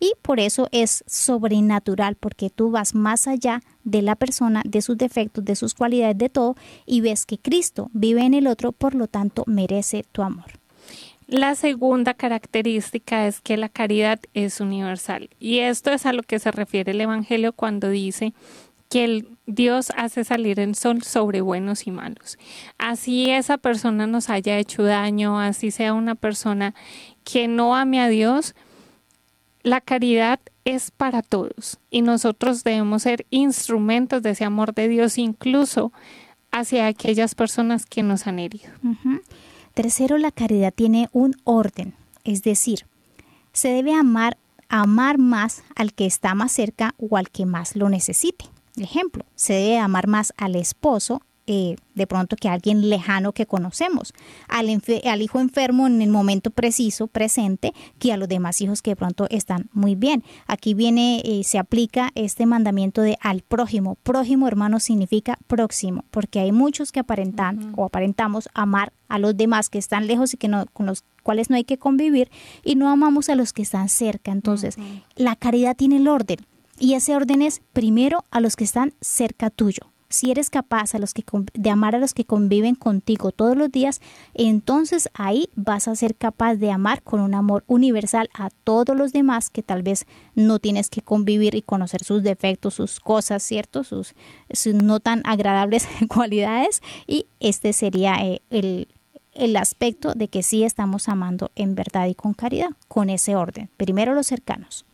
Y por eso es sobrenatural, porque tú vas más allá de la persona, de sus defectos, de sus cualidades, de todo, y ves que Cristo vive en el otro, por lo tanto merece tu amor. La segunda característica es que la caridad es universal. Y esto es a lo que se refiere el Evangelio cuando dice que el Dios hace salir el sol sobre buenos y malos. Así esa persona nos haya hecho daño, así sea una persona que no ame a Dios, la caridad es para todos y nosotros debemos ser instrumentos de ese amor de Dios incluso hacia aquellas personas que nos han herido. Tercero, la caridad tiene un orden, es decir, se debe amar, amar más al que está más cerca o al que más lo necesite. Ejemplo, se debe amar más al esposo eh, de pronto que alguien lejano que conocemos, al, al, hijo enfermo en el momento preciso, presente, que a los demás hijos que de pronto están muy bien. Aquí viene, eh, se aplica este mandamiento de al prójimo. Prójimo, hermano, significa próximo, porque hay muchos que aparentan o aparentamos amar a los demás que están lejos y que no, con los cuales no hay que convivir y no amamos a los que están cerca. Entonces, la caridad tiene el orden. Y ese orden es primero a los que están cerca tuyo si eres capaz de amar a los que conviven contigo todos los días, entonces ahí vas a ser capaz de amar con un amor universal a todos los demás que tal vez no tienes que convivir y conocer sus defectos, sus cosas, ¿cierto? Sus, no tan agradables cualidades. Y este sería eh, el, el aspecto de que sí estamos amando en verdad y con caridad, con ese orden. Primero los cercanos.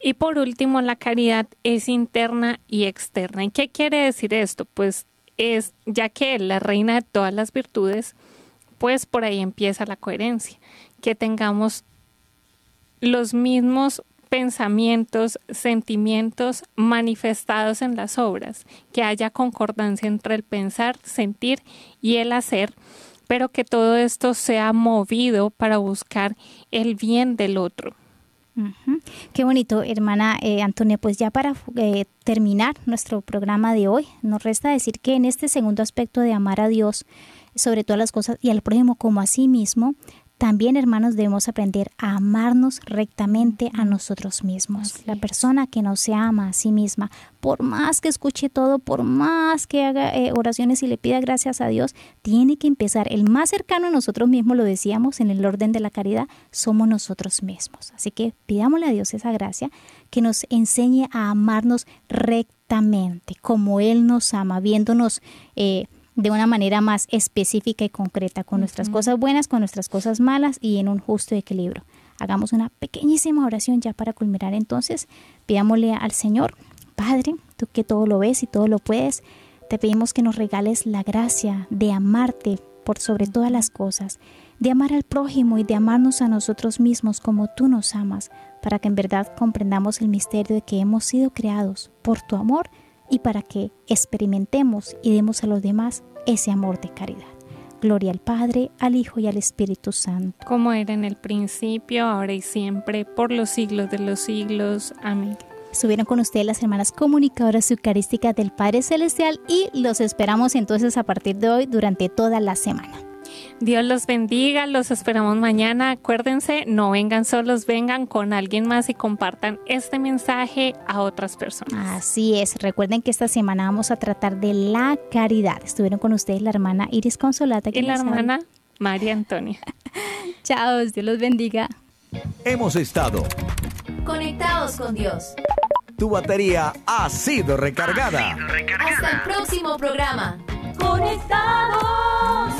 Y por último, la caridad es interna y externa. ¿Y qué quiere decir esto? Pues es, ya que la reina de todas las virtudes, pues por ahí empieza la coherencia, que tengamos los mismos pensamientos, sentimientos manifestados en las obras, que haya concordancia entre el pensar, sentir y el hacer, pero que todo esto sea movido para buscar el bien del otro. Qué bonito, hermana eh, Antonia. Pues ya para eh, terminar nuestro programa de hoy, nos resta decir que en este segundo aspecto de amar a Dios sobre todas las cosas y al prójimo como a sí mismo, también, hermanos, debemos aprender a amarnos rectamente a nosotros mismos. la persona que no se ama a sí misma, por más que escuche todo, por más que haga eh, oraciones y le pida gracias a Dios, tiene que empezar. El más cercano a nosotros mismos, lo decíamos en el orden de la caridad, somos nosotros mismos. Así que pidámosle a Dios esa gracia que nos enseñe a amarnos rectamente, como Él nos ama, viéndonos. Eh, de una manera más específica y concreta, con nuestras cosas buenas, con nuestras cosas malas y en un justo equilibrio. Hagamos una pequeñísima oración ya para culminar entonces. Pidámosle al Señor, Padre, tú que todo lo ves y todo lo puedes, te pedimos que nos regales la gracia de amarte por sobre todas las cosas, de amar al prójimo y de amarnos a nosotros mismos como tú nos amas, para que en verdad comprendamos el misterio de que hemos sido creados por tu amor y para que experimentemos y demos a los demás ese amor de caridad. Gloria al Padre, al Hijo y al Espíritu Santo. Como era en el principio, ahora y siempre, por los siglos de los siglos. Amén. Estuvieron con ustedes las hermanas comunicadoras eucarísticas del Padre Celestial y los esperamos entonces a partir de hoy durante toda la semana. Dios los bendiga, los esperamos mañana. Acuérdense, no vengan solos, vengan con alguien más y compartan este mensaje a otras personas. Así es, recuerden que esta semana vamos a tratar de la caridad. Estuvieron con ustedes la hermana Iris Consolata. Y la hermana María Antonia. Chao, Dios los bendiga. Hemos estado conectados con Dios. Tu batería ha sido recargada. Hasta el próximo programa. Conectados.